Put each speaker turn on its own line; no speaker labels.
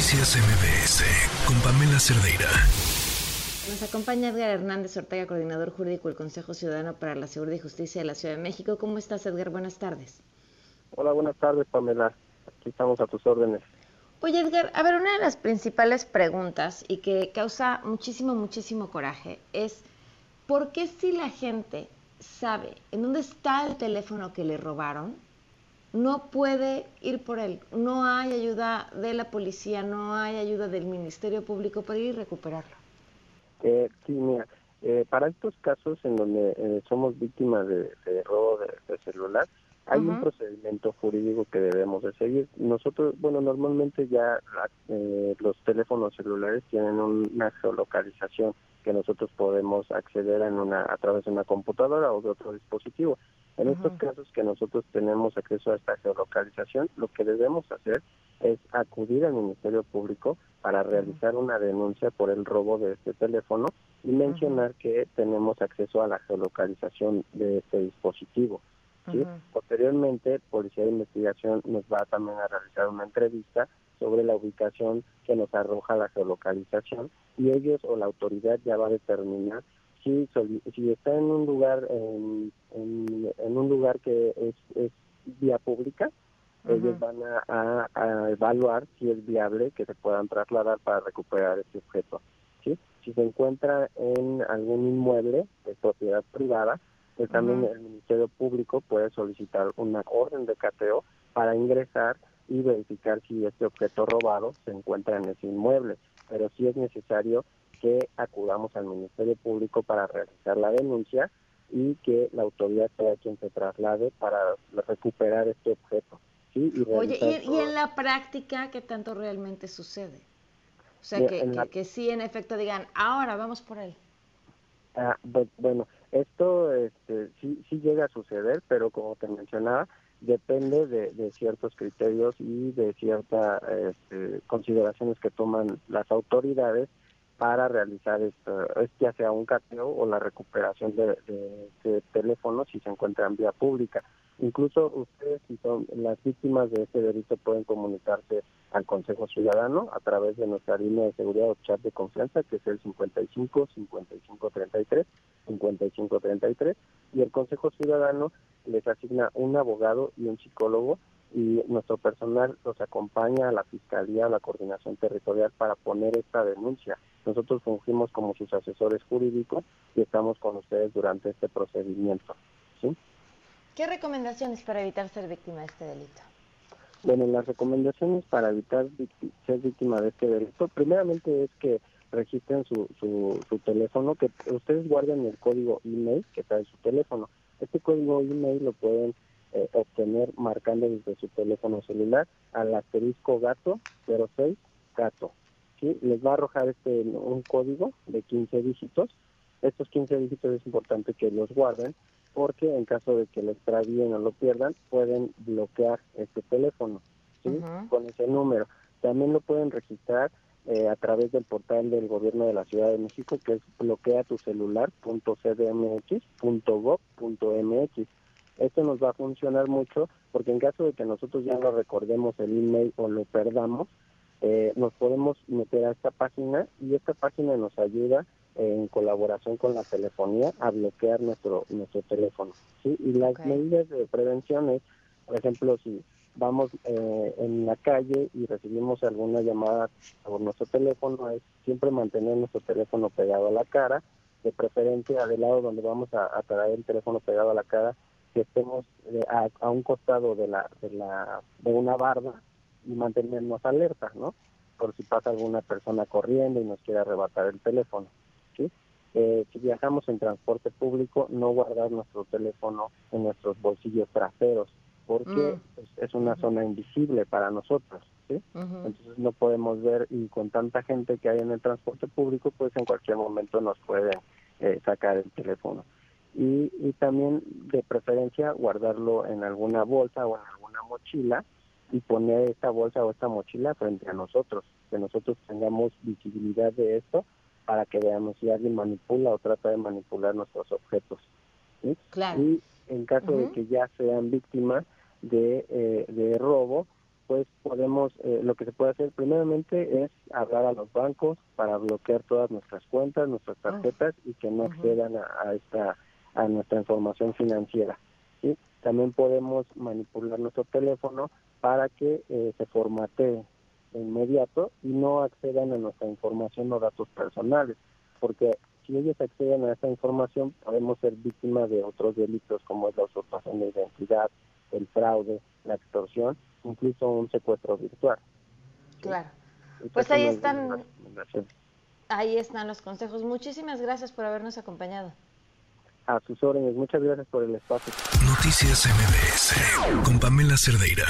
Noticias MBS con Pamela Cerdeira.
Nos acompaña Edgar Hernández Ortega, coordinador jurídico del Consejo Ciudadano para la Seguridad y Justicia de la Ciudad de México. ¿Cómo estás, Edgar? Buenas tardes.
Hola, buenas tardes, Pamela. Aquí estamos a tus órdenes.
Oye, Edgar, a ver, una de las principales preguntas y que causa muchísimo, muchísimo coraje es ¿por qué si la gente sabe en dónde está el teléfono que le robaron, no puede ir por él. No hay ayuda de la policía, no hay ayuda del Ministerio Público para ir y recuperarlo.
Eh, sí, mira, eh, para estos casos en donde eh, somos víctimas de, robo de, celular, hay un procedimiento jurídico que debemos de seguir. Nosotros, bueno, normalmente ya eh, los teléfonos celulares tienen una geolocalización que nosotros podemos acceder en una, a través de una computadora o de otro dispositivo. En estos casos que nosotros tenemos acceso a esta geolocalización, lo que debemos hacer es acudir al Ministerio Público para realizar una denuncia por el robo de este teléfono y mencionar que tenemos acceso a la geolocalización de este dispositivo. Posteriormente, Policía de Investigación nos va también a realizar una entrevista sobre la ubicación que nos arroja la geolocalización y ellos o la autoridad ya va a determinar si, si está en un lugar en, en, un lugar que es, es vía pública ellos van a, a, evaluar si es viable que se puedan trasladar para recuperar este objeto ¿sí? si se encuentra en algún inmueble de propiedad privada pues también el Ministerio Público puede solicitar una orden de cateo para ingresar y verificar si este objeto robado se encuentra en ese inmueble. Pero sí es necesario que acudamos al Ministerio Público para realizar la denuncia y que la autoridad sea quien se traslade para recuperar este objeto. ¿sí?
Oye, ¿y, en la práctica qué tanto realmente sucede? O sea, que, que, sí, en efecto, digan, ahora vamos por él.
Ah, bueno, esto este, sí, sí llega a suceder, pero como te mencionaba, depende de, ciertos criterios y de ciertas este, consideraciones que toman las autoridades para realizar esto, ya sea un cateo o la recuperación de, de, teléfonos si se encuentra en vía pública. Incluso ustedes, si son las víctimas de este delito, pueden comunicarse al Consejo Ciudadano a través de nuestra línea de seguridad o chat de confianza, que es el 55 55 33 55 33, y el Consejo Ciudadano les asigna un abogado y un psicólogo y nuestro personal los acompaña a la Fiscalía, a la Coordinación Territorial para poner esta denuncia. Nosotros fungimos como sus asesores jurídicos y estamos con ustedes durante este procedimiento. ¿sí?
¿Qué recomendaciones para evitar ser víctima de este delito?
Bueno, las recomendaciones para evitar ser víctima de este delito, primeramente es que registren su, su, teléfono, que ustedes guarden el código email que trae su teléfono. Este código email lo pueden eh, obtener marcando desde su teléfono celular al asterisco gato 06 gato. ¿sí? Les va a arrojar este un código de 15 dígitos. Estos 15 dígitos es importante que los guarden porque en caso de que lo extravíen o lo pierdan, pueden bloquear este teléfono con ese número. También lo pueden registrar eh, a través del portal del gobierno de la Ciudad de México, que es bloqueatucelular.cdmx.gov.mx. Esto nos va a funcionar mucho porque en caso de que nosotros ya no recordemos el email o lo perdamos, eh, nos podemos meter a esta página y esta página nos ayuda en colaboración con la telefonía a bloquear nuestro nuestro teléfono. ¿sí? Y las medidas de prevención es, por ejemplo, si vamos eh, en la calle y recibimos alguna llamada por nuestro teléfono, es siempre mantener nuestro teléfono pegado a la cara, de preferencia del lado donde vamos a, traer el teléfono pegado a la cara, que estemos eh, a, un costado de la, de la de una barda y mantenernos alerta, ¿no? Por si pasa alguna persona corriendo y nos quiere arrebatar el teléfono. Eh, si viajamos en transporte público, no guardar nuestro teléfono en nuestros bolsillos traseros, porque mm. es, una zona invisible para nosotros, ¿sí? Entonces no podemos ver y con tanta gente que hay en el transporte público, pues en cualquier momento nos pueden eh, sacar el teléfono. Y, y también de preferencia guardarlo en alguna bolsa o en alguna mochila y poner esta bolsa o esta mochila frente a nosotros, que nosotros tengamos visibilidad de esto para que veamos si alguien manipula o trata de manipular nuestros objetos. Y en caso de que ya sean víctimas de, eh, de robo, pues podemos, eh, lo que se puede hacer primeramente es hablar a los bancos para bloquear todas nuestras cuentas, nuestras tarjetas y que no accedan a, esta a nuestra información financiera. ¿sí? También podemos manipular nuestro teléfono para que eh, se formatee de inmediato y no accedan a nuestra información o datos personales, porque si ellos acceden a esta información podemos ser víctimas de otros delitos como es la usurpación de identidad, el fraude, la extorsión, incluso un secuestro virtual.
Claro. Pues ahí están, ahí están los consejos. Muchísimas gracias por habernos acompañado.
A sus órdenes. Muchas gracias por el espacio.
Noticias MBS con Pamela Cerdeira.